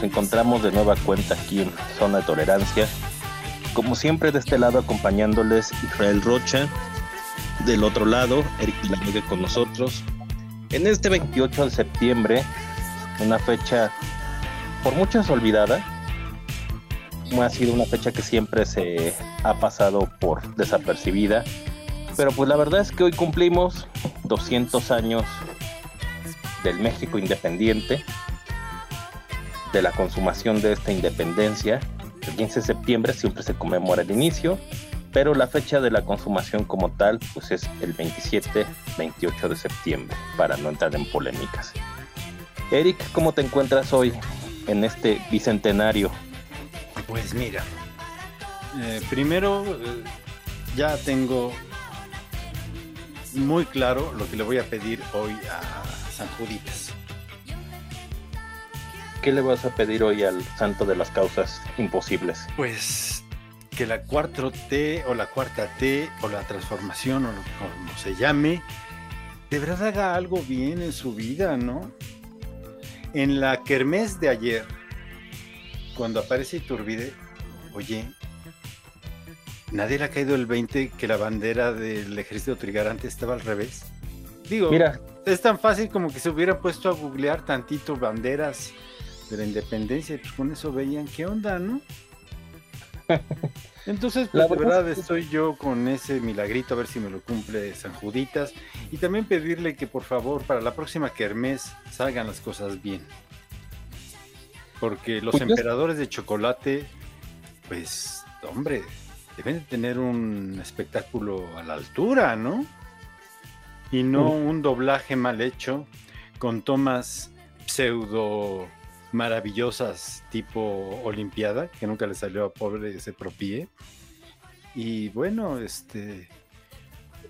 Nos encontramos de nueva cuenta aquí en Zona de Tolerancia. Como siempre de este lado acompañándoles Israel Rocha. Del otro lado, Eric Lange con nosotros. En este 28 de septiembre, una fecha por muchos olvidada. Ha sido una fecha que siempre se ha pasado por desapercibida. Pero pues la verdad es que hoy cumplimos 200 años del México independiente de la consumación de esta independencia. El 15 de septiembre siempre se conmemora el inicio, pero la fecha de la consumación como tal pues es el 27-28 de septiembre, para no entrar en polémicas. Eric, ¿cómo te encuentras hoy en este bicentenario? Pues mira, eh, primero eh, ya tengo muy claro lo que le voy a pedir hoy a San Juditas. ¿Qué le vas a pedir hoy al santo de las causas imposibles? Pues que la 4T o la cuarta T o la transformación o como se llame, de verdad haga algo bien en su vida, ¿no? En la kermés de ayer, cuando aparece Iturbide, oye, nadie le ha caído el 20 que la bandera del ejército trigarante estaba al revés. Digo, Mira. es tan fácil como que se hubiera puesto a googlear tantito banderas de la independencia, y pues con eso veían qué onda, ¿no? Entonces, pues, la verdad estoy yo con ese milagrito a ver si me lo cumple San Juditas y también pedirle que por favor para la próxima kermés salgan las cosas bien. Porque los pues emperadores de chocolate, pues, hombre, deben de tener un espectáculo a la altura, ¿no? Y no un doblaje mal hecho con tomas pseudo maravillosas tipo Olimpiada, que nunca le salió a pobre ese propie. Y bueno, este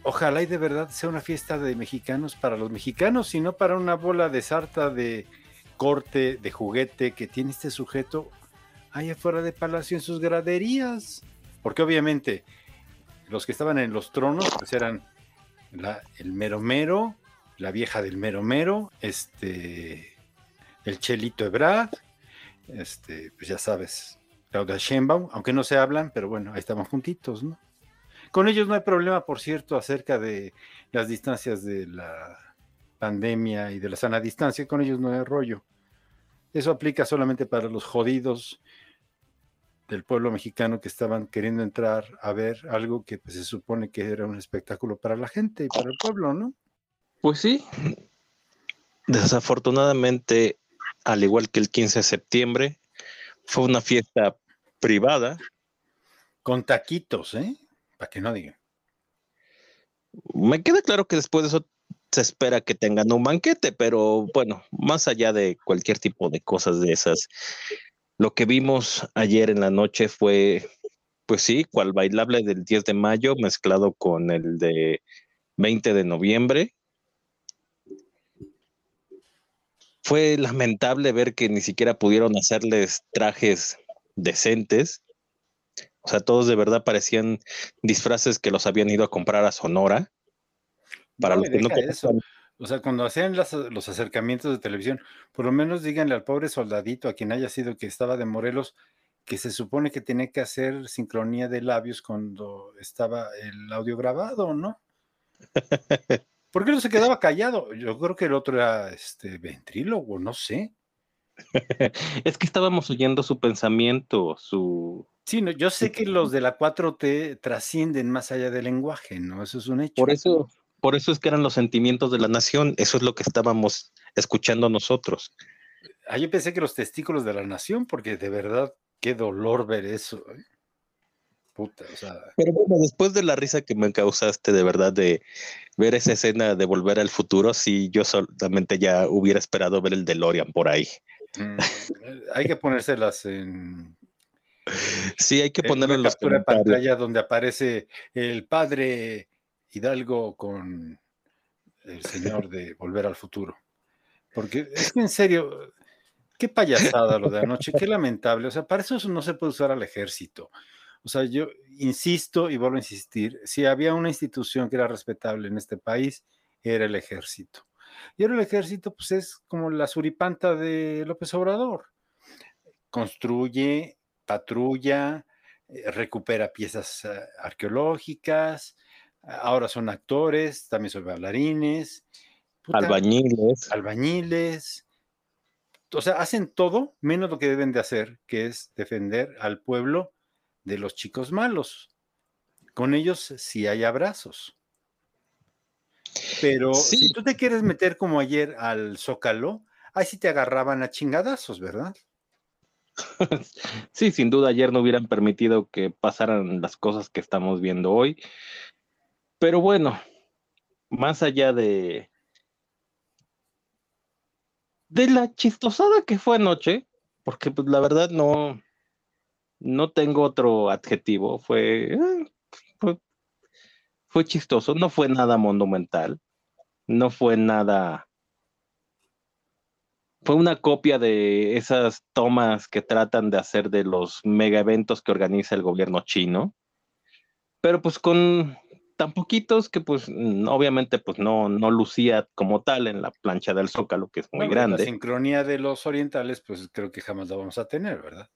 ojalá y de verdad sea una fiesta de mexicanos para los mexicanos, y no para una bola de sarta de corte, de juguete que tiene este sujeto allá afuera de Palacio en sus graderías. Porque obviamente los que estaban en los tronos pues eran el mero mero, la vieja del mero mero, este el Chelito Ebrard, este, pues ya sabes, Claudia Sheinbaum, aunque no se hablan, pero bueno, ahí estamos juntitos, ¿no? Con ellos no hay problema, por cierto, acerca de las distancias de la pandemia y de la sana distancia, con ellos no hay rollo. Eso aplica solamente para los jodidos del pueblo mexicano que estaban queriendo entrar a ver algo que pues, se supone que era un espectáculo para la gente y para el pueblo, ¿no? Pues sí. Desafortunadamente, al igual que el 15 de septiembre. Fue una fiesta privada. Con taquitos, ¿eh? Para que no digan. Me queda claro que después de eso se espera que tengan un banquete, pero bueno, más allá de cualquier tipo de cosas de esas, lo que vimos ayer en la noche fue, pues sí, cual bailable del 10 de mayo mezclado con el de 20 de noviembre, fue lamentable ver que ni siquiera pudieron hacerles trajes decentes. O sea, todos de verdad parecían disfraces que los habían ido a comprar a Sonora. Para los que no O sea, cuando hacían los acercamientos de televisión, por lo menos díganle al pobre soldadito, a quien haya sido que estaba de Morelos, que se supone que tenía que hacer sincronía de labios cuando estaba el audio grabado, ¿no? ¿Por qué no se quedaba callado? Yo creo que el otro era este ventrílogo, no sé. es que estábamos oyendo su pensamiento, su... Sí, no, yo sé que los de la 4T trascienden más allá del lenguaje, ¿no? Eso es un hecho. Por eso, por eso es que eran los sentimientos de la nación, eso es lo que estábamos escuchando nosotros. Ah, yo pensé que los testículos de la nación, porque de verdad, qué dolor ver eso. ¿eh? Puta, o sea. Pero bueno, después de la risa que me causaste de verdad de ver esa escena de volver al futuro, sí, yo solamente ya hubiera esperado ver el DeLorean por ahí. Mm, hay que ponérselas en. Sí, hay que ponerlo en la pantalla donde aparece el padre Hidalgo con el señor de Volver al Futuro. Porque es que en serio, qué payasada lo de anoche, qué lamentable. O sea, para eso no se puede usar al ejército. O sea, yo insisto y vuelvo a insistir, si había una institución que era respetable en este país, era el ejército. Y ahora el ejército, pues es como la suripanta de López Obrador. Construye, patrulla, eh, recupera piezas eh, arqueológicas, ahora son actores, también son bailarines. albañiles. Albañiles. O sea, hacen todo menos lo que deben de hacer, que es defender al pueblo de los chicos malos. Con ellos sí hay abrazos. Pero si tú te quieres meter como ayer al Zócalo, ahí sí te agarraban a chingadazos, ¿verdad? Sí, sin duda ayer no hubieran permitido que pasaran las cosas que estamos viendo hoy. Pero bueno, más allá de de la chistosada que fue anoche, porque pues la verdad no no tengo otro adjetivo, fue, eh, fue, fue chistoso, no fue nada monumental, no fue nada fue una copia de esas tomas que tratan de hacer de los mega eventos que organiza el gobierno chino, pero pues con tan poquitos que pues obviamente pues no, no lucía como tal en la plancha del Zócalo, que es muy grande. La sincronía de los orientales pues creo que jamás la vamos a tener, ¿verdad?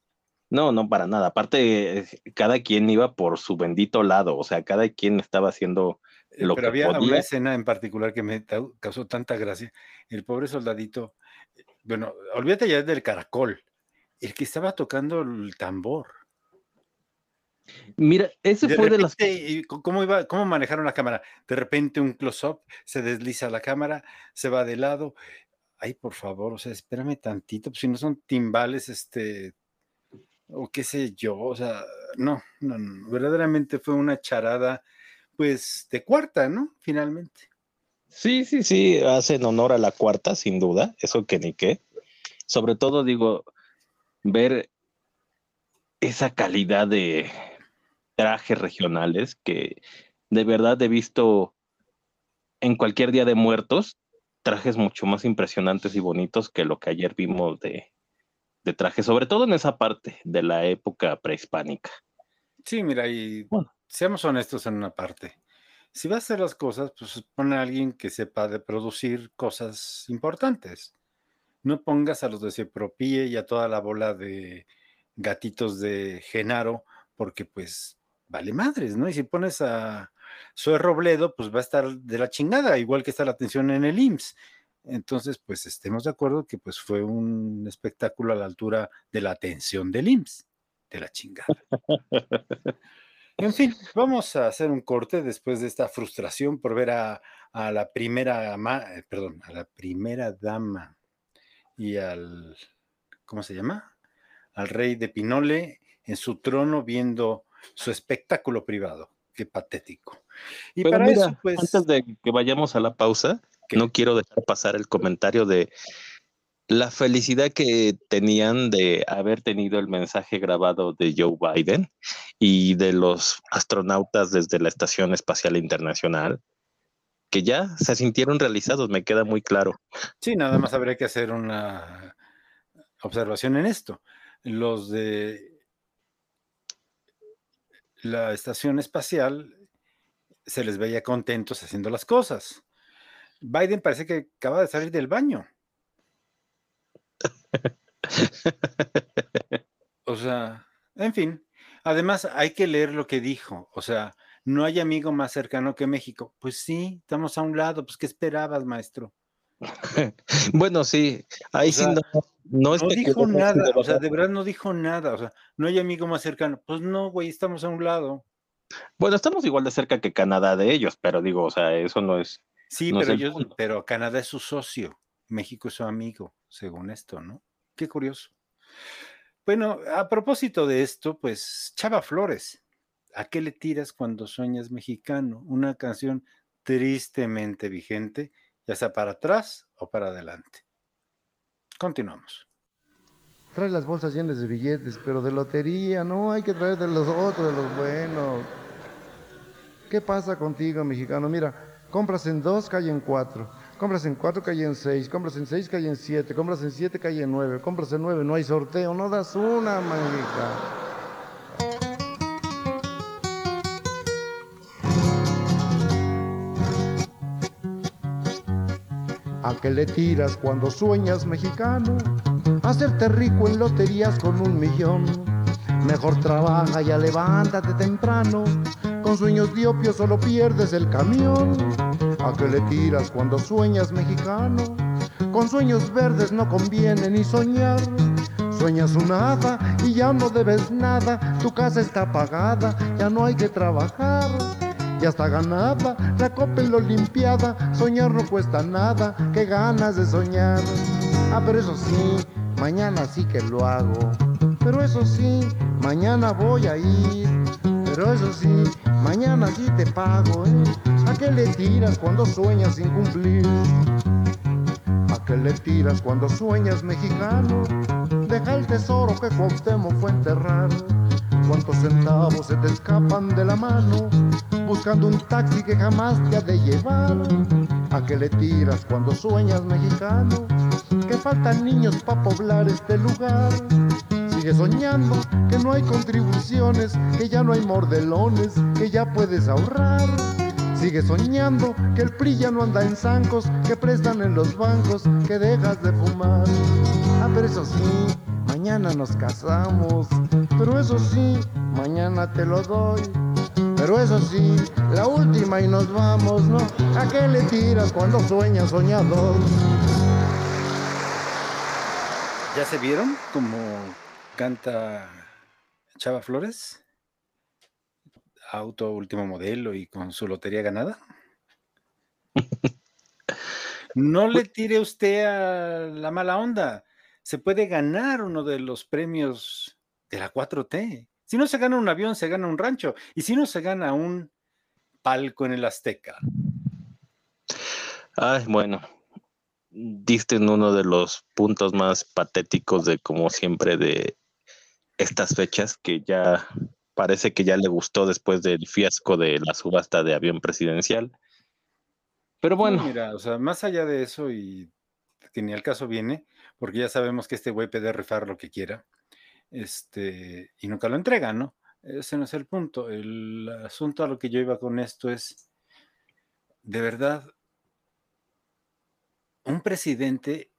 No, no, para nada. Aparte, cada quien iba por su bendito lado, o sea, cada quien estaba haciendo eh, lo Pero había una escena en particular que me causó tanta gracia. El pobre soldadito, bueno, olvídate ya del caracol, el que estaba tocando el tambor. Mira, ese fue de las. ¿cómo, iba, ¿Cómo manejaron la cámara? De repente un close-up, se desliza la cámara, se va de lado. Ay, por favor, o sea, espérame tantito, pues si no son timbales, este, o qué sé yo, o sea, no, no, no, verdaderamente fue una charada, pues, de cuarta, ¿no? Finalmente. Sí, sí, sí, hacen honor a la cuarta, sin duda, eso que ni qué. Sobre todo, digo, ver esa calidad de trajes regionales que de verdad he visto en cualquier día de muertos, trajes mucho más impresionantes y bonitos que lo que ayer vimos de, de traje, sobre todo en esa parte de la época prehispánica. Sí, mira, y seamos honestos en una parte. Si vas a hacer las cosas, pues pon a alguien que sepa de producir cosas importantes. No pongas a los de Cepropie y a toda la bola de gatitos de Genaro, porque pues vale madres, ¿no? Y si pones a Zoe Robledo, pues va a estar de la chingada, igual que está la atención en el IMSS. Entonces, pues estemos de acuerdo que pues fue un espectáculo a la altura de la atención del IMSS, de la chingada. En fin, vamos a hacer un corte después de esta frustración por ver a, la primera, eh, perdón, a la primera dama y al, ¿cómo se llama? Al rey de Pinole en su trono viendo su espectáculo privado. Qué patético. Y para eso, pues. Antes de que vayamos a la pausa, no quiero dejar pasar el comentario de la felicidad que tenían de haber tenido el mensaje grabado de Joe Biden y de los astronautas desde la Estación Espacial Internacional, que ya se sintieron realizados, me queda muy claro. Sí, nada más habría que hacer una observación en esto. Los de la Estación Espacial se les veía contentos haciendo las cosas Biden parece que acaba de salir del baño. O sea, en fin. Además, hay que leer lo que dijo. O sea, no hay amigo más cercano que México. Pues sí, estamos a un lado. Pues, ¿qué esperabas, maestro? bueno, sí. Ahí sí no, no, no dijo nada. O sea, de verdad no dijo nada. O sea, no hay amigo más cercano. Pues no, güey, estamos a un lado. Bueno, estamos igual de cerca que Canadá de ellos, pero digo, o sea, eso no es Sí, pero, pero Canadá es su socio, México es su amigo, según esto, ¿no? Qué curioso. Bueno, a propósito de esto, pues Chava Flores ¿A qué le tiras cuando sueñas mexicano? Una canción tristemente vigente, ya sea para atrás o para adelante. Continuamos. Trae las bolsas llenas de billetes, pero de lotería, no hay que traer de los otros, de los buenos. ¿Qué pasa contigo, mexicano? Mira, compras en dos, cae en cuatro. Compras en cuatro, cae en seis. Compras en seis, cae en siete. Compras en siete, cae en nueve. Compras en nueve, no hay sorteo. No das una, manguita. ¿A qué le tiras cuando sueñas mexicano? Hacerte rico en loterías con un millón. Mejor trabaja y levántate temprano. Con sueños diopios solo pierdes el camión. ¿A qué le tiras cuando sueñas mexicano? Con sueños verdes no conviene ni soñar. Sueñas un hada y ya no debes nada. Tu casa está pagada, ya no hay que trabajar ya está ganada la copa en la olimpiada. Soñar no cuesta nada, qué ganas de soñar. Ah, pero eso sí, mañana sí que lo hago. Pero eso sí, mañana voy a ir. Pero eso sí, mañana sí te pago, ¿eh? ¿A qué le tiras cuando sueñas sin cumplir? ¿A qué le tiras cuando sueñas mexicano? Deja el tesoro que Cuauhtémoc fue enterrar. ¿Cuántos centavos se te escapan de la mano? Buscando un taxi que jamás te ha de llevar. ¿A qué le tiras cuando sueñas mexicano? Que faltan niños para poblar este lugar. Sigue soñando que no hay contribuciones, que ya no hay mordelones, que ya puedes ahorrar. Sigue soñando que el PRI ya no anda en zancos, que prestan en los bancos, que dejas de fumar. Ah, pero eso sí, mañana nos casamos. Pero eso sí, mañana te lo doy. Pero eso sí, la última y nos vamos, ¿no? ¿A qué le tiras cuando sueñas soñador? ¿Ya se vieron cómo canta Chava Flores? Auto último modelo y con su lotería ganada. No le tire usted a la mala onda se puede ganar uno de los premios de la 4T. Si no se gana un avión, se gana un rancho. Y si no se gana un palco en el Azteca. Ay, bueno, diste en uno de los puntos más patéticos de, como siempre, de estas fechas, que ya parece que ya le gustó después del fiasco de la subasta de avión presidencial. Pero bueno. mira, o sea, más allá de eso, y que ni al caso viene, porque ya sabemos que este güey puede rifar lo que quiera, este, y nunca lo entrega, ¿no? Ese no es el punto. El asunto a lo que yo iba con esto es, de verdad, un presidente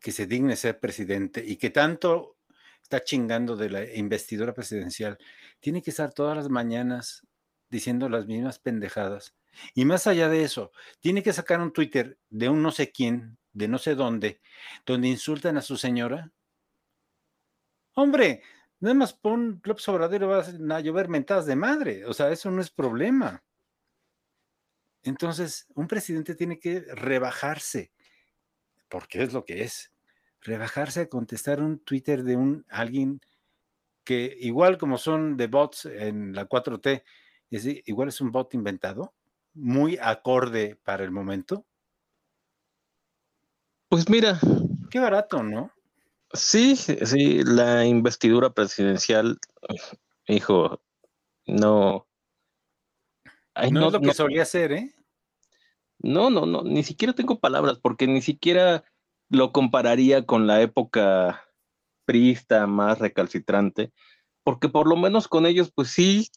que se digne ser presidente y que tanto está chingando de la investidura presidencial, tiene que estar todas las mañanas diciendo las mismas pendejadas. Y más allá de eso, tiene que sacar un Twitter de un no sé quién de no sé dónde, donde insultan a su señora. Hombre, nada más pon López Obrador va a llover mentadas de madre. O sea, eso no es problema. Entonces, un presidente tiene que rebajarse, porque es lo que es, rebajarse a contestar un Twitter de un alguien que igual como son de bots en la 4T, es, igual es un bot inventado, muy acorde para el momento, pues mira. Qué barato, ¿no? Sí, sí, la investidura presidencial, hijo, no. no, es lo que solía ser, ¿eh? No, no, no, ni siquiera tengo palabras, porque ni siquiera lo compararía con la época priista más recalcitrante, porque por lo menos con ellos, pues sí,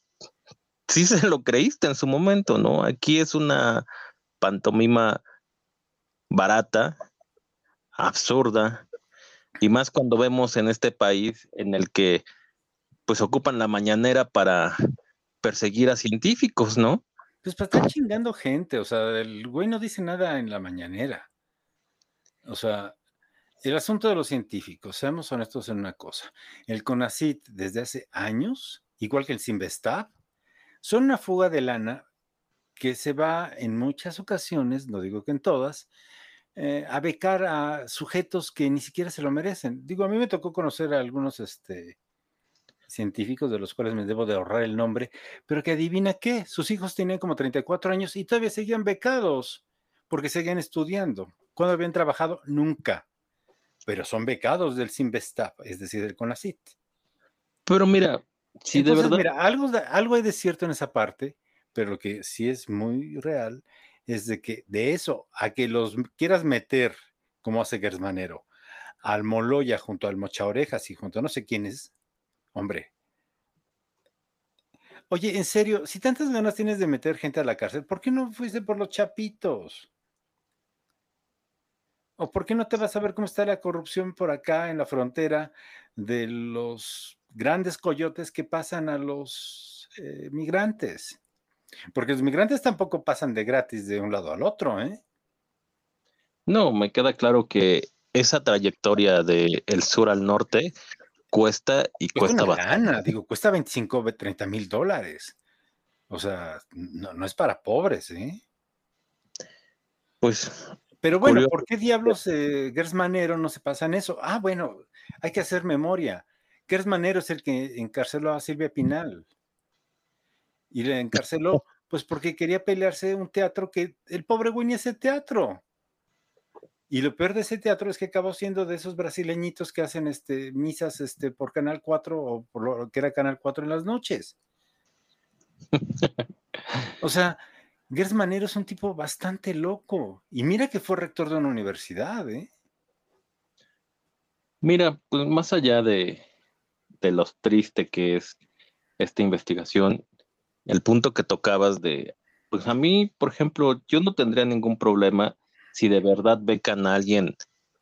sí se lo creíste en su momento, ¿no? Aquí es una pantomima barata absurda, y más cuando vemos en este país en el que pues ocupan la mañanera para perseguir a científicos, ¿no? Pues para estar chingando gente, o sea, el güey no dice nada en la mañanera. O sea, el asunto de los científicos, seamos honestos en una cosa, el CONACIT desde hace años, igual que el Simvestab, son una fuga de lana que se va en muchas ocasiones, no digo que en todas, eh, a becar a sujetos que ni siquiera se lo merecen. Digo, a mí me tocó conocer a algunos este, científicos de los cuales me debo de ahorrar el nombre, pero que adivina qué, sus hijos tenían como 34 años y todavía seguían becados porque seguían estudiando. ¿Cuándo habían trabajado? Nunca. Pero son becados del Sinvestap, es decir, del CONACIT. Pero mira, si de verdad... Mira, algo, algo hay de cierto en esa parte, pero lo que sí es muy real es de que de eso a que los quieras meter, como hace Gersmanero, al Moloya junto al Mocha Orejas y junto a no sé quiénes, hombre. Oye, en serio, si tantas ganas tienes de meter gente a la cárcel, ¿por qué no fuiste por los chapitos? ¿O por qué no te vas a ver cómo está la corrupción por acá en la frontera de los grandes coyotes que pasan a los eh, migrantes? Porque los migrantes tampoco pasan de gratis de un lado al otro, ¿eh? No, me queda claro que esa trayectoria del sur al norte cuesta y cuesta, bastante. digo, cuesta 25, 30 mil dólares. O sea, no, es para pobres, ¿eh? Pues. Pero bueno, ¿por qué diablos eh, Gersmanero no se pasa en eso? Ah, bueno, hay que hacer memoria. Gersmanero es el que encarceló a Silvia Pinal. Y le encarceló, pues porque quería pelearse un teatro que el pobre güey ni ese teatro. Y lo peor de ese teatro es que acabó siendo de esos brasileñitos que hacen este, misas este, por Canal 4 o por lo que era Canal 4 en las noches. o sea, Gers Manero es un tipo bastante loco. Y mira que fue rector de una universidad, ¿eh? Mira, pues más allá de, de lo triste que es esta investigación, el punto que tocabas de, pues a mí, por ejemplo, yo no tendría ningún problema si de verdad becan a alguien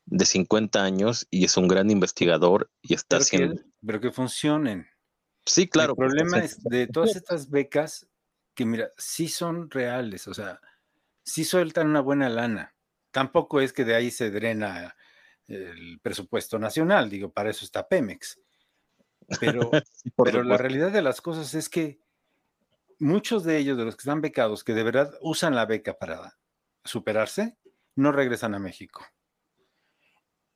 de 50 años y es un gran investigador y está haciendo... pero que funcionen. Sí, claro. El problema es de todas estas becas que, mira, sí son reales, o sea, sí sueltan una buena lana. Tampoco es que de ahí se drena el presupuesto nacional, digo, para eso está Pemex. Pero, pero la realidad de las cosas es que muchos de ellos, de los que están becados, que de verdad usan la beca para superarse, no regresan a México.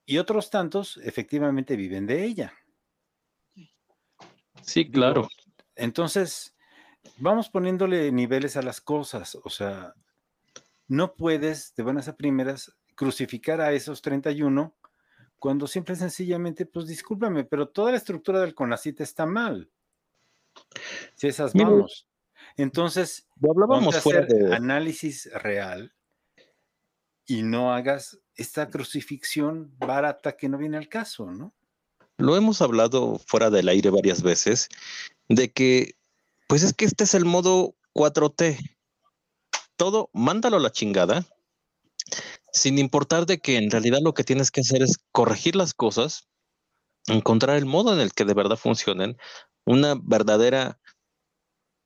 Y otros tantos efectivamente viven de ella. Sí, claro. Entonces, vamos poniéndole niveles a las cosas. O sea, no puedes de buenas a primeras crucificar a esos 31 cuando simple y sencillamente, pues discúlpame, pero toda la estructura del CONACIT está mal. Si esas vamos. Entonces, hablábamos hacer de análisis real y no hagas esta crucifixión barata que no viene al caso, ¿no? Lo hemos hablado fuera del aire varias veces, de que, pues es que este es el modo 4T. Todo, mándalo a la chingada, sin importar de que en realidad lo que tienes que hacer es corregir las cosas, encontrar el modo en el que de verdad funcionen, una verdadera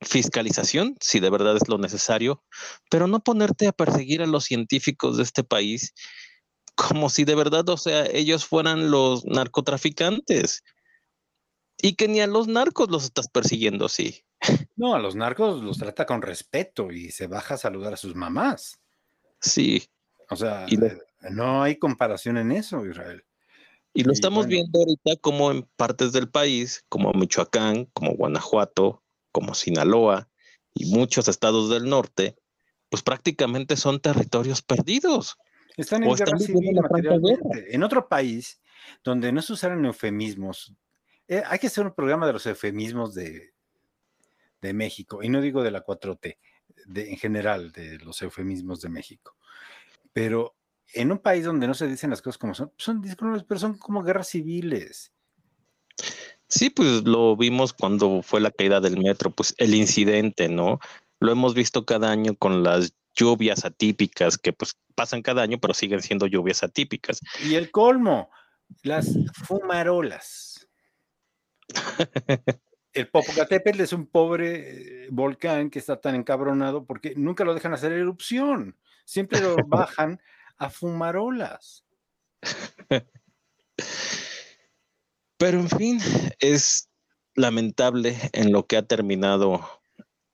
fiscalización, si de verdad es lo necesario, pero no ponerte a perseguir a los científicos de este país como si de verdad, o sea, ellos fueran los narcotraficantes. Y que ni a los narcos los estás persiguiendo así. No, a los narcos los trata con respeto y se baja a saludar a sus mamás. Sí. O sea, no hay comparación en eso, Israel. Y lo estamos viendo ahorita como en partes del país, como Michoacán, como Guanajuato, como Sinaloa y muchos estados del norte, pues prácticamente son territorios perdidos. Están en guerra civil materialmente. En otro país donde no se usaran eufemismos, eh, hay que hacer un programa de los eufemismos de, de México, y no digo de la 4T, de, en general de los eufemismos de México. Pero en un país donde no se dicen las cosas como son, son pero son como guerras civiles. Sí, pues lo vimos cuando fue la caída del metro, pues el incidente, ¿no? Lo hemos visto cada año con las lluvias atípicas que pues pasan cada año, pero siguen siendo lluvias atípicas. Y el colmo, las fumarolas. El Popocatépetl es un pobre eh, volcán que está tan encabronado porque nunca lo dejan hacer erupción, siempre lo bajan a fumarolas. Pero en fin, es lamentable en lo que ha terminado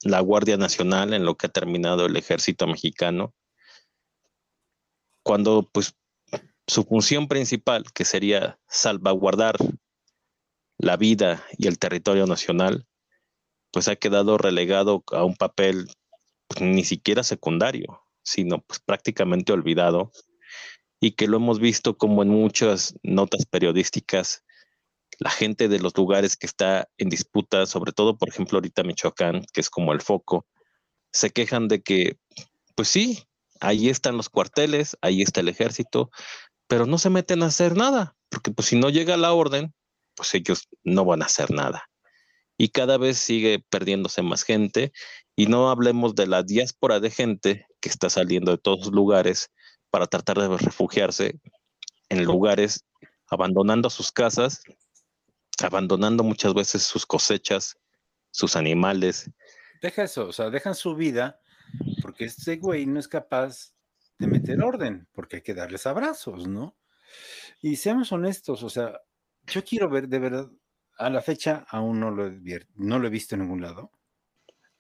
la Guardia Nacional, en lo que ha terminado el ejército mexicano, cuando pues su función principal, que sería salvaguardar la vida y el territorio nacional, pues ha quedado relegado a un papel pues, ni siquiera secundario, sino pues prácticamente olvidado y que lo hemos visto como en muchas notas periodísticas, la gente de los lugares que está en disputa, sobre todo por ejemplo ahorita Michoacán, que es como el foco, se quejan de que, pues sí, ahí están los cuarteles, ahí está el ejército, pero no se meten a hacer nada, porque pues si no llega la orden, pues ellos no van a hacer nada. Y cada vez sigue perdiéndose más gente, y no hablemos de la diáspora de gente que está saliendo de todos los lugares para tratar de refugiarse en lugares, abandonando sus casas, abandonando muchas veces sus cosechas, sus animales. Deja eso, o sea, dejan su vida porque este güey no es capaz de meter orden, porque hay que darles abrazos, ¿no? Y seamos honestos, o sea, yo quiero ver de verdad, a la fecha aún no lo he, no lo he visto en ningún lado,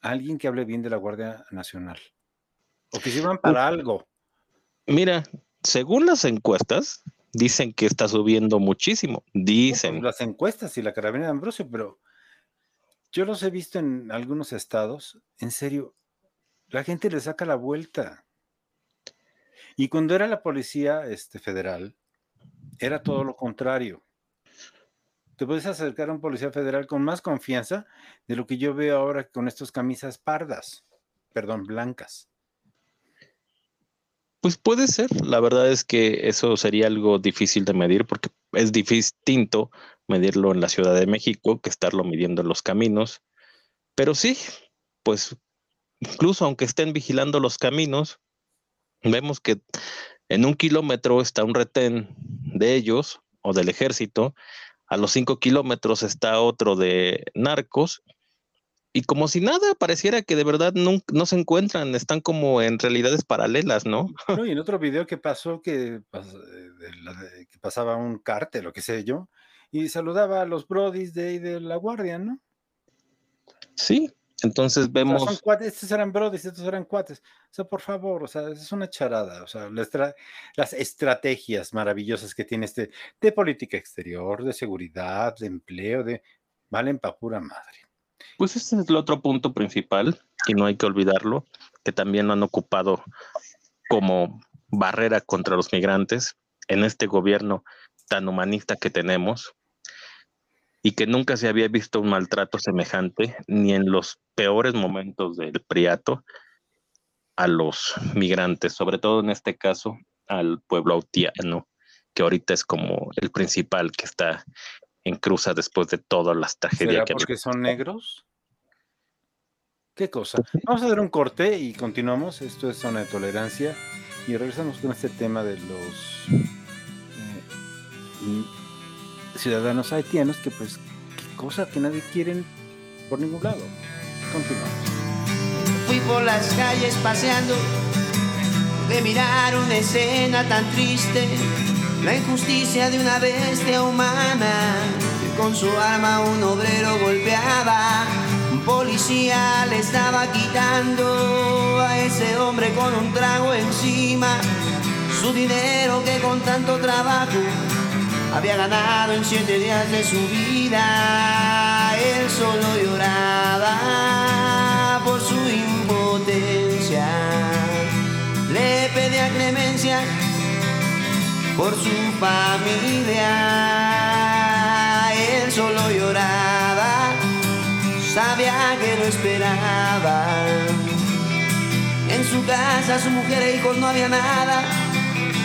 alguien que hable bien de la Guardia Nacional, o que sirvan para algo. Mira, según las encuestas, dicen que está subiendo muchísimo. Dicen. las encuestas y la carabina de Ambrosio, pero yo los he visto en algunos estados. En serio, la gente le saca la vuelta. Y cuando era la policía este, federal, era todo lo contrario. Te puedes acercar a un policía federal con más confianza de lo que yo veo ahora con estas camisas pardas, perdón, blancas. Pues puede ser. La verdad es que eso sería algo difícil de medir porque es distinto medirlo en la Ciudad de México que estarlo midiendo en los caminos. Pero sí, pues incluso aunque estén vigilando los caminos, vemos que en un kilómetro está un retén de ellos o del ejército, a los cinco kilómetros está otro de narcos y como si nada, pareciera que de verdad no, no, se encuentran, están como en realidades paralelas, ¿no? no y en otro video que pasó que, que pasaba un cártel o qué sé yo, y saludaba a los brodis de, de la guardia, ¿no? Sí, entonces vemos. son cuates, estos eran brodis, estos eran cuates. O sea, por favor, o sea, es una charada. O sea, las estrategias maravillosas que tiene este de política exterior, de seguridad, de empleo, de valen pa' pura madre. Pues ese es el otro punto principal, y no hay que olvidarlo, que también lo han ocupado como barrera contra los migrantes en este gobierno tan humanista que tenemos y que nunca se había visto un maltrato semejante ni en los peores momentos del Priato a los migrantes, sobre todo en este caso al pueblo haitiano, que ahorita es como el principal que está en cruza después de todas las tragedias que porque son negros? ¿Qué cosa? Vamos a dar un corte y continuamos. Esto es Zona de Tolerancia y regresamos con este tema de los eh, ciudadanos haitianos que pues qué cosa que nadie quiere por ningún lado. Continuamos. Fui por las calles paseando de mirar una escena tan triste la injusticia de una bestia humana que con su arma un obrero golpeaba. Un policía le estaba quitando a ese hombre con un trago encima su dinero que con tanto trabajo había ganado en siete días de su vida. Él solo lloraba por su impotencia. Le pedía clemencia por su familia. Él solo lloraba, sabía que lo esperaban. En su casa, su mujer e hijos no había nada,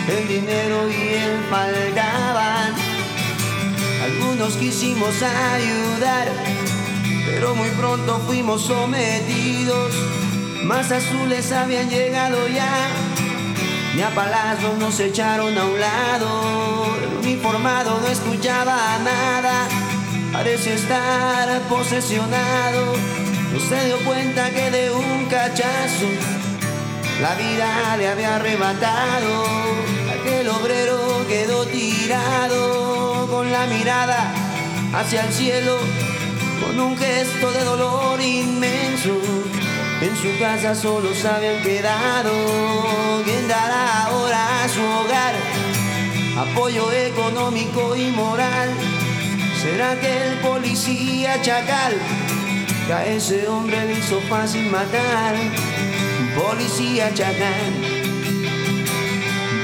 el dinero y él faltaban. Algunos quisimos ayudar, pero muy pronto fuimos sometidos. Más azules habían llegado ya ni a palazos nos echaron a un lado. El uniformado no escuchaba nada, parece estar posesionado. No se dio cuenta que de un cachazo la vida le había arrebatado. Aquel obrero quedó tirado con la mirada hacia el cielo, con un gesto de dolor inmenso en su casa solo se habían quedado. ¿Quién dará ahora a su hogar apoyo económico y moral? ¿Será que el policía chacal que a ese hombre le hizo fácil matar? Policía chacal,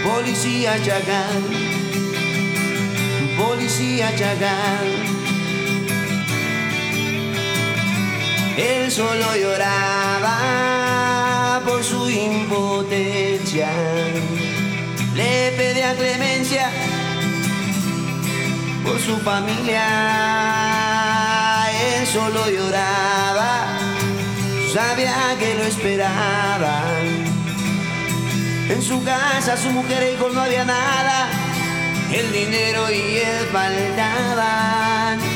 policía chacal, policía chacal. Él solo lloraba por su impotencia. Le pedía clemencia por su familia. Él solo lloraba, sabía que lo esperaban. En su casa, su mujer y hijos no había nada, el dinero y él faltaban.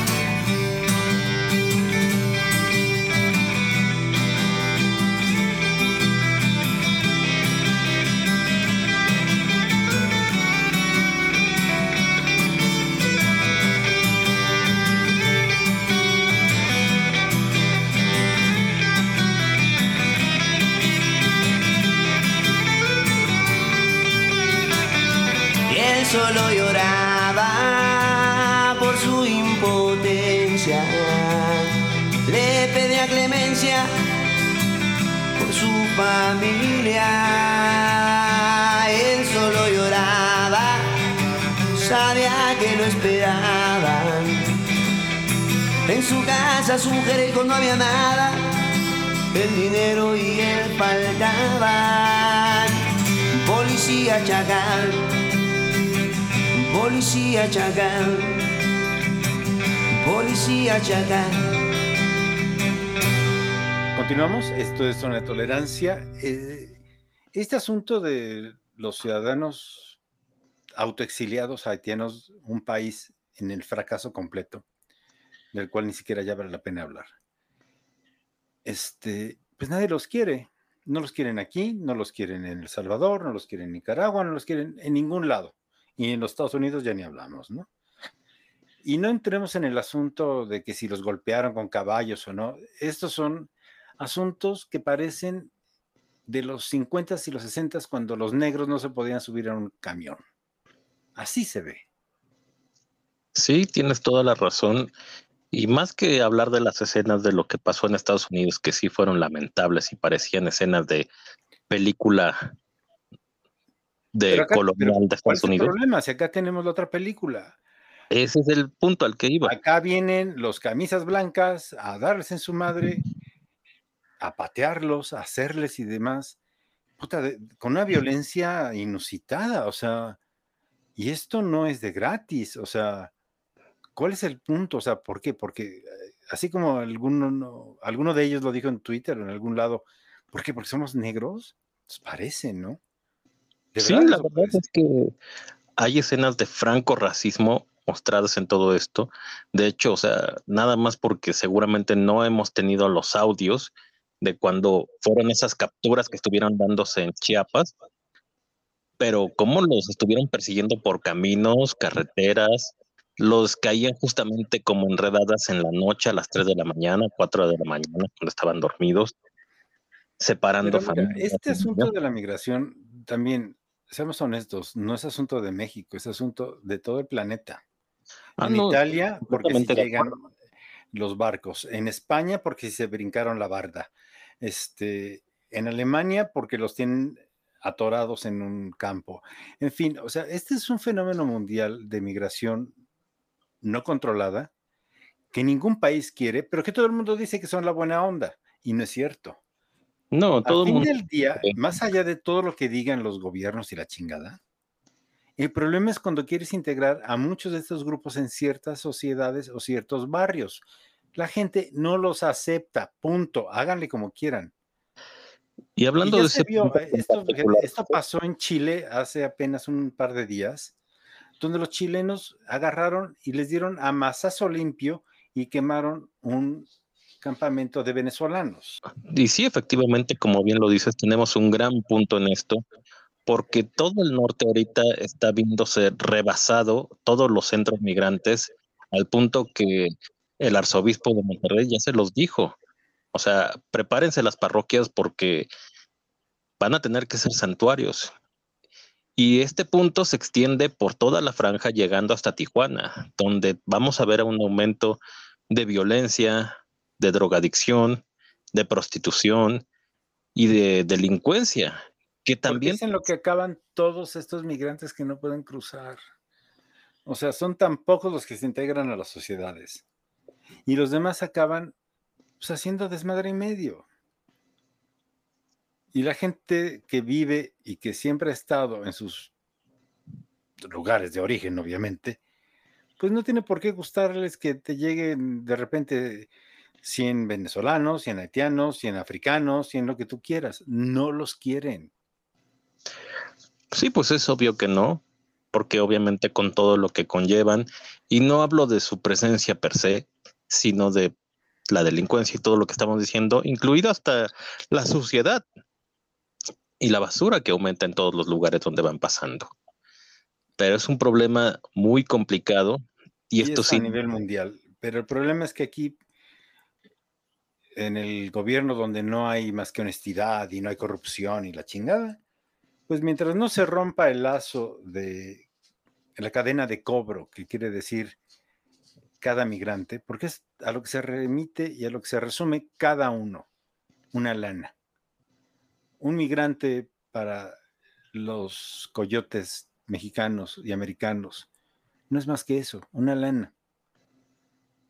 Solo lloraba por su impotencia. Le pedía clemencia por su familia. Él solo lloraba, sabía que lo esperaban. En su casa, su mujer no había nada. El dinero y él faltaban. Policía chacal Policía chacal, policía chacal. Continuamos, esto es Zona de Tolerancia. Eh, este asunto de los ciudadanos autoexiliados haitianos, un país en el fracaso completo, del cual ni siquiera ya vale la pena hablar. Este, pues nadie los quiere. No los quieren aquí, no los quieren en El Salvador, no los quieren en Nicaragua, no los quieren en ningún lado. Y en los Estados Unidos ya ni hablamos, ¿no? Y no entremos en el asunto de que si los golpearon con caballos o no. Estos son asuntos que parecen de los 50 y los 60 cuando los negros no se podían subir a un camión. Así se ve. Sí, tienes toda la razón. Y más que hablar de las escenas de lo que pasó en Estados Unidos, que sí fueron lamentables y parecían escenas de película de acá, colonial de Estados ¿Cuál es el Unidos. problema? Si acá tenemos la otra película. Ese es el punto al que iba. Acá vienen los camisas blancas a darles en su madre, a patearlos, a hacerles y demás. Puta, de- con una violencia inusitada, o sea, y esto no es de gratis, o sea, ¿cuál es el punto? O sea, ¿por qué? Porque eh, así como alguno, no- alguno de ellos lo dijo en Twitter o en algún lado, ¿por qué? Porque somos negros, pues parece, ¿no? De Sí, verdad la verdad parece. es que hay escenas de franco racismo mostradas en todo esto. De hecho, o sea, nada más porque seguramente no hemos tenido los audios de cuando fueron esas capturas que estuvieron dándose en Chiapas, pero cómo los estuvieron persiguiendo por caminos, carreteras, los caían justamente como enredadas en la noche a las 3 de la mañana, 4 de la mañana, cuando estaban dormidos, separando mira, familias. este asunto de la migración también, seamos honestos, no es asunto de México, es asunto de todo el planeta. Ah, en no, Italia, porque si llegan los barcos. En España, porque se brincaron la barda. Este, en Alemania, porque los tienen atorados en un campo. En fin, o sea, este es un fenómeno mundial de migración no controlada que ningún país quiere, pero que todo el mundo dice que son la buena onda. Y no es cierto. No, todo Al fin mundo. del día, más allá de todo lo que digan los gobiernos y la chingada, el problema es cuando quieres integrar a muchos de estos grupos en ciertas sociedades o ciertos barrios. La gente no los acepta, punto. Háganle como quieran. Y hablando de ese vio, eh, esto, esto pasó en Chile hace apenas un par de días, donde los chilenos agarraron y les dieron a masazo limpio y quemaron un campamento de venezolanos. Y sí, efectivamente, como bien lo dices, tenemos un gran punto en esto, porque todo el norte ahorita está viéndose rebasado, todos los centros migrantes, al punto que el arzobispo de Monterrey ya se los dijo. O sea, prepárense las parroquias porque van a tener que ser santuarios. Y este punto se extiende por toda la franja llegando hasta Tijuana, donde vamos a ver un aumento de violencia, de drogadicción, de prostitución y de delincuencia, que también... es en lo que acaban todos estos migrantes que no pueden cruzar. O sea, son tan pocos los que se integran a las sociedades. Y los demás acaban pues, haciendo desmadre y medio. Y la gente que vive y que siempre ha estado en sus lugares de origen, obviamente, pues no tiene por qué gustarles que te lleguen de repente 100 venezolanos, 100 haitianos, 100 africanos, 100 lo que tú quieras. No los quieren. Sí, pues es obvio que no, porque obviamente con todo lo que conllevan, y no hablo de su presencia per se, sino de la delincuencia y todo lo que estamos diciendo, incluido hasta la suciedad y la basura que aumenta en todos los lugares donde van pasando. Pero es un problema muy complicado y, esto sí. A nivel mundial. Pero el problema es que aquí, en el gobierno donde no hay más que honestidad y no hay corrupción y la chingada, pues mientras no se rompa el lazo de la cadena de cobro, que quiere decir cada migrante, porque es a lo que se remite y a lo que se resume cada uno, una lana un migrante para los coyotes mexicanos y americanos no es más que eso, una lana.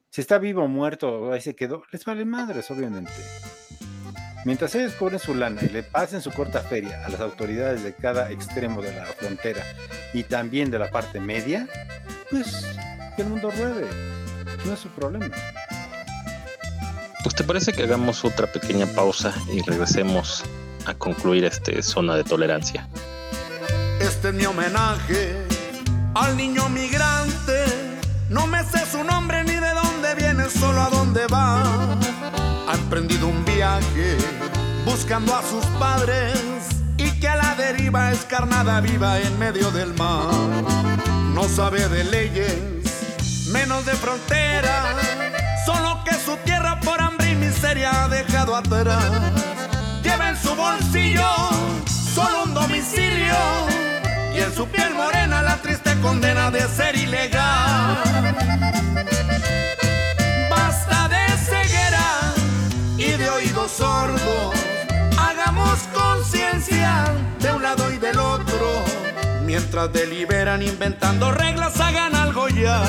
Si está vivo o muerto, ahí se quedó, les vale madres, obviamente. Mientras ellos cobren su lana y le pasen su corta feria a las autoridades de cada extremo de la frontera y también de la parte media, pues que el mundo ruede. No es su problema. Pues te parece que hagamos otra pequeña pausa y regresemos a concluir este zona de tolerancia. Este es mi homenaje al niño migrante. No me sé su nombre solo a dónde va. Ha emprendido un viaje buscando a sus padres y que a la deriva es carnada viva en medio del mar. No sabe de leyes, menos de frontera, solo que su tierra por hambre y miseria ha dejado atrás lleva en su bolsillo solo un domicilio y en su piel morena la triste condena de ser ilegal. De ceguera y de oídos sordos, hagamos conciencia de un lado y del otro, mientras deliberan inventando reglas, hagan algo ya.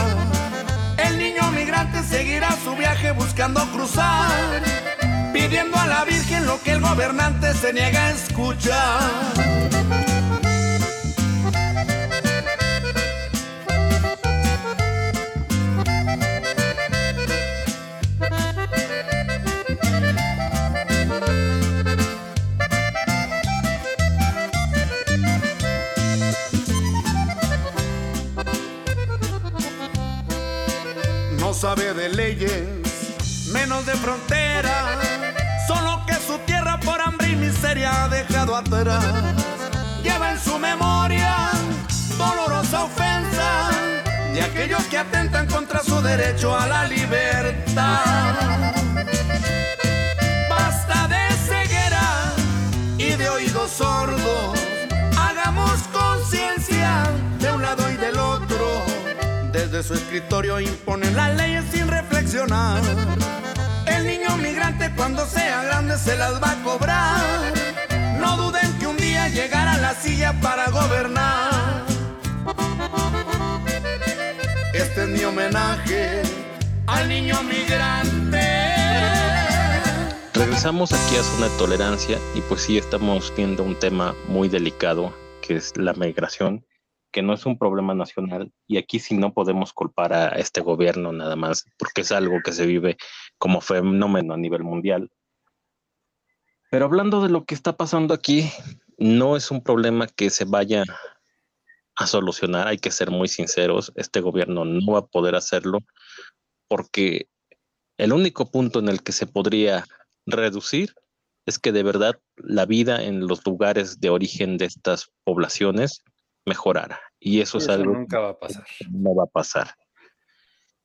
El niño migrante seguirá su viaje buscando cruzar pidiendo a la Virgen lo que el gobernante se niega a escuchar. De fronteras Solo que su tierra por hambre y miseria ha dejado atrás. Lleva en su memoria dolorosa ofensa de aquellos que atentan contra su derecho a la libertad. Basta de ceguera y de oídos sordos. Hagamos conciencia de un lado y del otro. Desde su escritorio imponen las leyes sin reflexionar niño migrante cuando sea grande se las va a cobrar. No duden que un día llegará a la silla para gobernar. Este es mi homenaje al niño migrante. Regresamos aquí a Zona de Tolerancia y pues sí estamos viendo un tema muy delicado que es la migración que no es un problema nacional y aquí sí no podemos culpar a este gobierno nada más porque es algo que se vive como fenómeno a nivel mundial. Pero hablando de lo que está pasando aquí, no es un problema que se vaya a solucionar, hay que ser muy sinceros, este gobierno no va a poder hacerlo porque el único punto en el que se podría reducir es que de verdad la vida en los lugares de origen de estas poblaciones mejorara. Y eso, es algo nunca va a pasar. no va a pasar.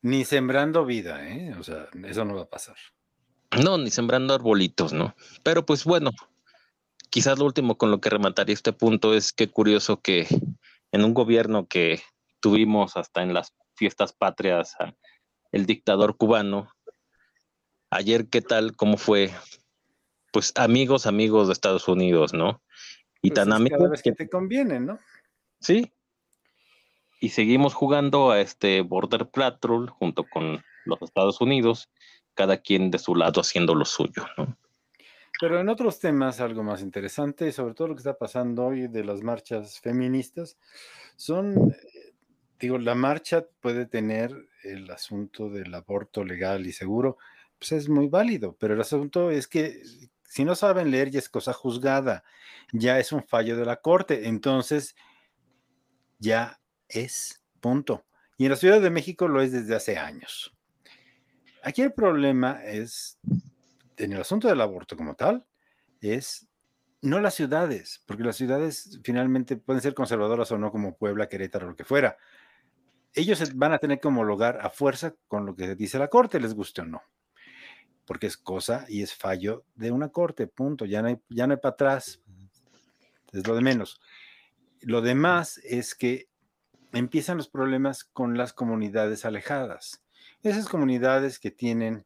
Ni sembrando vida, ¿eh? O sea, eso no va a pasar. No, ni sembrando arbolitos, ¿no? Pero pues bueno, quizás lo último con lo que remataría este punto es que curioso que en un gobierno que tuvimos hasta en las fiestas patrias el dictador cubano, ayer qué tal, cómo fue, pues amigos, amigos de Estados Unidos, ¿no? Y pues tan amigos. Cada vez que te conviene, ¿no? Sí. Y seguimos jugando a este Border Patrol junto con los Estados Unidos, cada quien de su lado haciendo lo suyo, ¿no? Pero en otros temas, algo más interesante, sobre todo lo que está pasando hoy de las marchas feministas, son, eh, digo, la marcha puede tener el asunto del aborto legal y seguro, pues es muy válido, pero el asunto es que si no saben leer ya es cosa juzgada, ya es un fallo de la corte, entonces ya es punto. Y en la Ciudad de México lo es desde hace años. Aquí el problema es en el asunto del aborto como tal, es no las ciudades, porque las ciudades finalmente pueden ser conservadoras o no, como Puebla, Querétaro, lo que fuera. Ellos van a tener que homologar a fuerza con lo que dice la corte, les guste o no. Porque es cosa y es fallo de una corte, punto. Ya no hay, ya no hay para atrás. Es lo de menos. Lo demás es que empiezan los problemas con las comunidades alejadas. Esas comunidades que tienen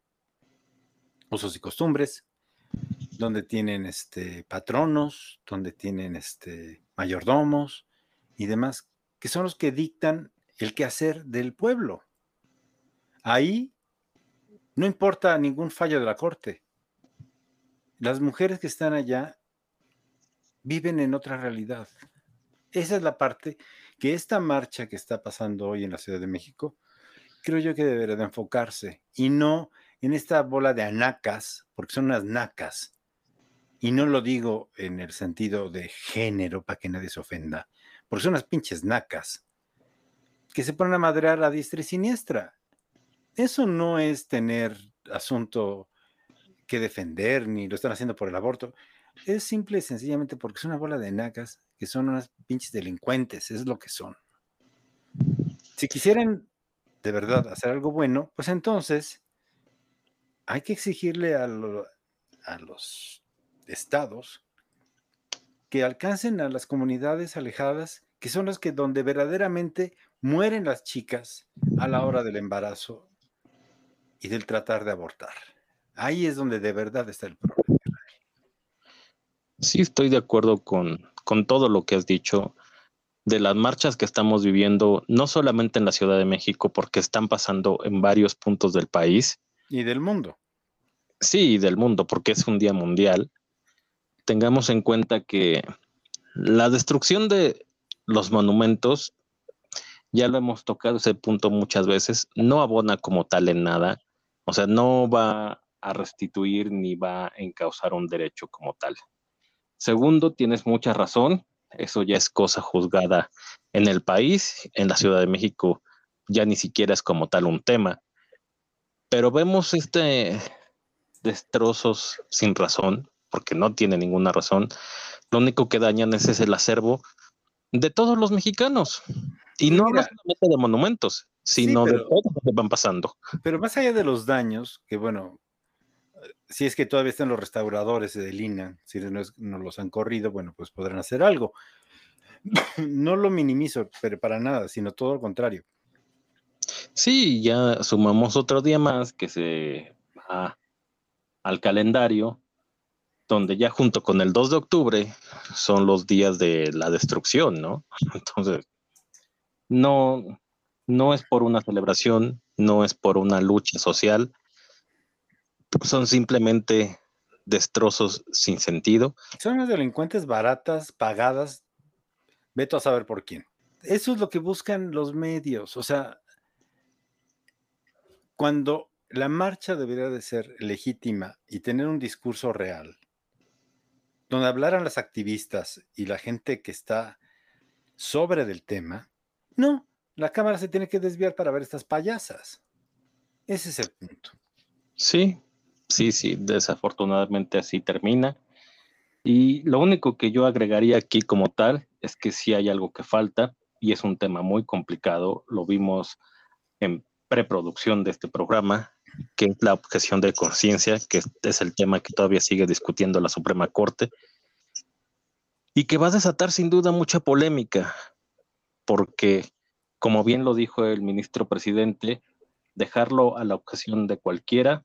usos y costumbres, donde tienen este, patronos, donde tienen este, mayordomos y demás, que son los que dictan el quehacer del pueblo. Ahí no importa ningún fallo de la corte. Las mujeres que están allá viven en otra realidad. Esa es la parte que esta marcha que está pasando hoy en la Ciudad de México, creo yo que debería de enfocarse y no en esta bola de anacas, porque son unas nacas, y no lo digo en el sentido de género para que nadie se ofenda, porque son unas pinches nacas que se ponen a madrear a diestra y siniestra. Eso no es tener asunto que defender, ni lo están haciendo por el aborto. Es simple y sencillamente porque es una bola de nacas que son unas pinches delincuentes, es lo que son. Si quisieran de verdad hacer algo bueno, pues entonces hay que exigirle a, los estados que alcancen a las comunidades alejadas, que son las que donde verdaderamente mueren las chicas a la hora del embarazo y del tratar de abortar. Ahí es donde de verdad está el problema. Sí, estoy de acuerdo con, con todo lo que has dicho de las marchas que estamos viviendo, no solamente en la Ciudad de México, porque están pasando en varios puntos del país, y del mundo. Sí, del mundo, porque es un día mundial. Tengamos en cuenta que la destrucción de los monumentos, ya lo hemos tocado ese punto muchas veces, no abona como tal en nada. O sea, no va a restituir ni va a encauzar un derecho como tal. Segundo, tienes mucha razón, eso ya es cosa juzgada en el país, en la Ciudad de México ya ni siquiera es como tal un tema. Pero vemos este destrozos sin razón, porque no tiene ninguna razón. Lo único que dañan es, el acervo de todos los mexicanos. Y no solamente de monumentos, sino de todo lo que van pasando. Pero más allá de los daños, que bueno, si es que todavía están los restauradores de Lina, si no, no los han corrido, bueno, pues podrán hacer algo. No lo minimizo, pero para nada, sino todo lo contrario. Sí, ya sumamos otro día más que se va al calendario, donde ya junto con el 2 de octubre son los días de la destrucción, ¿no? Entonces, no, no es por una celebración, no es por una lucha social, son simplemente destrozos sin sentido. Son las delincuentes baratas, pagadas, veto a saber por quién. Eso es lo que buscan los medios. O sea, cuando la marcha debería de ser legítima y tener un discurso real, donde hablaran las activistas y la gente que está sobre del tema, no, la cámara se tiene que desviar para ver estas payasas. Ese es el punto. Sí, sí, sí, desafortunadamente así termina. Y lo único que yo agregaría aquí como tal es que sí hay algo que falta y es un tema muy complicado. Lo vimos en preproducción de este programa que es la objeción de conciencia, que es el tema que todavía sigue discutiendo la Suprema Corte. y que va a desatar sin duda mucha polémica, porque, como bien lo dijo el ministro presidente, dejarlo a la ocasión de cualquiera,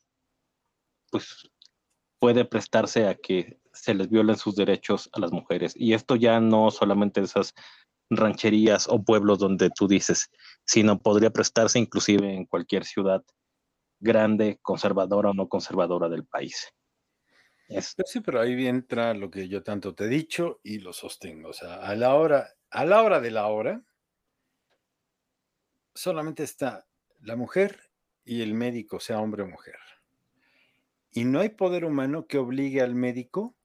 pues puede prestarse a que se les violen sus derechos a las mujeres. Y esto ya no solamente esas rancherías o pueblos donde tú dices, sino podría prestarse inclusive en cualquier ciudad grande, conservadora o no conservadora del país. Pues sí, pero ahí entra lo que yo tanto te he dicho y lo sostengo. O sea, a la hora, a la hora de la hora, solamente está la mujer y el médico, sea hombre o mujer. Y no hay poder humano que obligue al médico,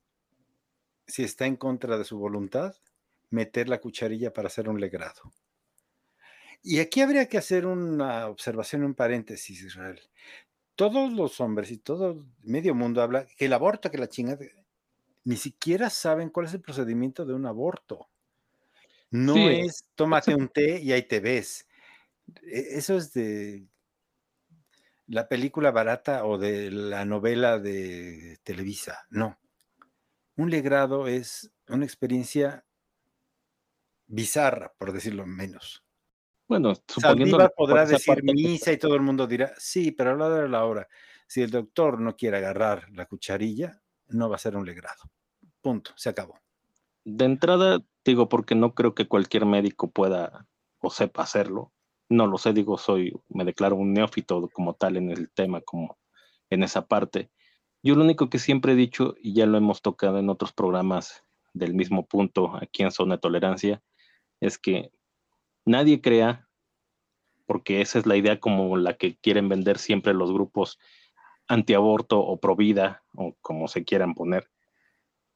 si está en contra de su voluntad, meter la cucharilla para hacer un legrado. Y aquí habría que hacer una observación, un paréntesis, Israel. Todos los hombres y todo medio mundo habla que el aborto, que la chingada, ni siquiera saben cuál es el procedimiento de un aborto. No es tómate un té y ahí te ves. E, eso es de la película barata o de la novela de Televisa. No. Un legrado es una experiencia bizarra, por decirlo menos. Bueno, suponiendo podrá decir misa y todo el mundo dirá, sí, pero a la hora de la hora, si el doctor no quiere agarrar la cucharilla, no va a ser un legrado. Punto, se acabó. De entrada, digo, porque no creo que cualquier médico pueda o sepa hacerlo. No lo sé, digo, soy, me declaro un neófito como tal en el tema, como en esa parte. Yo lo único que siempre he dicho, y ya lo hemos tocado en otros programas del mismo punto aquí en Zona de Tolerancia, es que nadie crea, porque esa es la idea como la que quieren vender siempre los grupos antiaborto o pro vida, o como se quieran poner,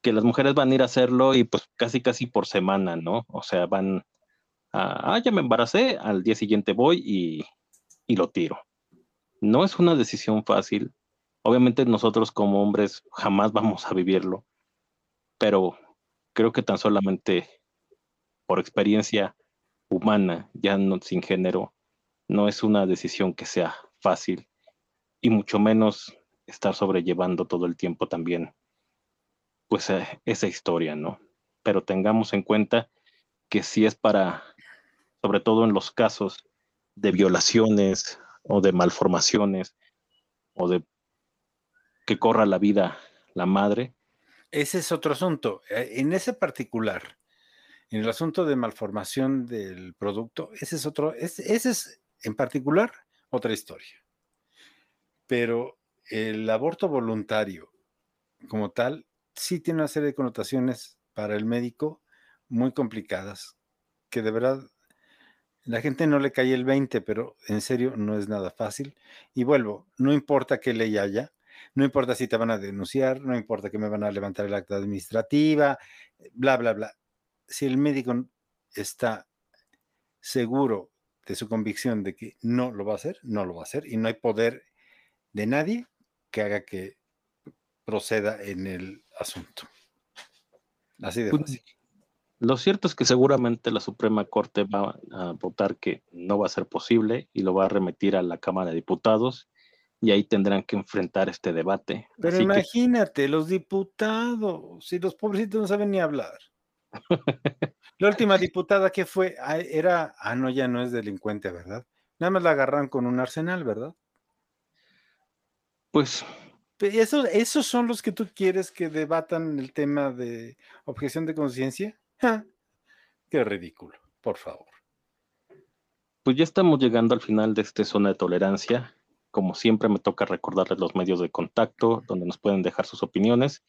que las mujeres van a ir a hacerlo y pues casi casi por semana, ¿no? O sea, van ah, ya me embaracé, al día siguiente voy y, y lo tiro. No es una decisión fácil. Obviamente nosotros como hombres jamás vamos a vivirlo, pero creo que tan solamente por experiencia humana, ya no sin género, no es una decisión que sea fácil y mucho menos estar sobrellevando todo el tiempo también pues eh, esa historia, ¿no? Pero tengamos en cuenta que si es para, sobre todo en los casos de violaciones o de malformaciones o de que corra la vida la madre. Ese es otro asunto. Eh, en ese particular, en el asunto de malformación del producto, ese es otro, ese, es en particular otra historia. Pero el aborto voluntario como tal sí tiene una serie de connotaciones para el médico muy complicadas, que de verdad la gente no le cae el 20, pero en serio no es nada fácil. Y vuelvo, no importa qué ley haya, no importa si te van a denunciar, no importa que me van a levantar el acta administrativa, bla, bla, bla si el médico está seguro de su convicción de que no lo va a hacer, no lo va a hacer y no hay poder de nadie que haga que proceda en el asunto. Así de pues, fácil. Lo cierto es que seguramente la Suprema Corte va a votar que no va a ser posible y lo va a remitir a la Cámara de Diputados y ahí tendrán que enfrentar este debate. Pero imagínate, los diputados, si los pobrecitos no saben ni hablar. La última diputada que fue, ah, era, ah, no, ya no es delincuente, ¿verdad? Nada más la agarran con un arsenal, ¿verdad? Pues. Eso, ¿Esos son los que tú quieres que debatan el tema de objeción de conciencia? Qué ridículo, por favor. Pues ya estamos llegando al final de esta zona de tolerancia. Como siempre, me toca recordarles los medios de contacto donde nos pueden dejar sus opiniones,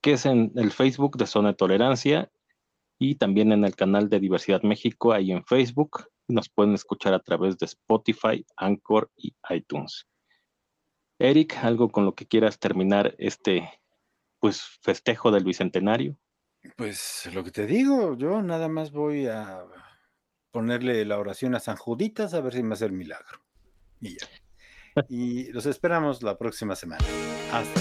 que es en el Facebook de Zona de Tolerancia y también en el canal de Diversidad México, ahí en Facebook. Nos pueden escuchar a través de Spotify, Anchor y iTunes. Eric, algo con lo que quieras terminar este pues festejo del bicentenario. Pues lo que te digo, yo nada más voy a ponerle la oración a San Juditas a ver si me hace el milagro. Y ya. y los esperamos la próxima semana. Hasta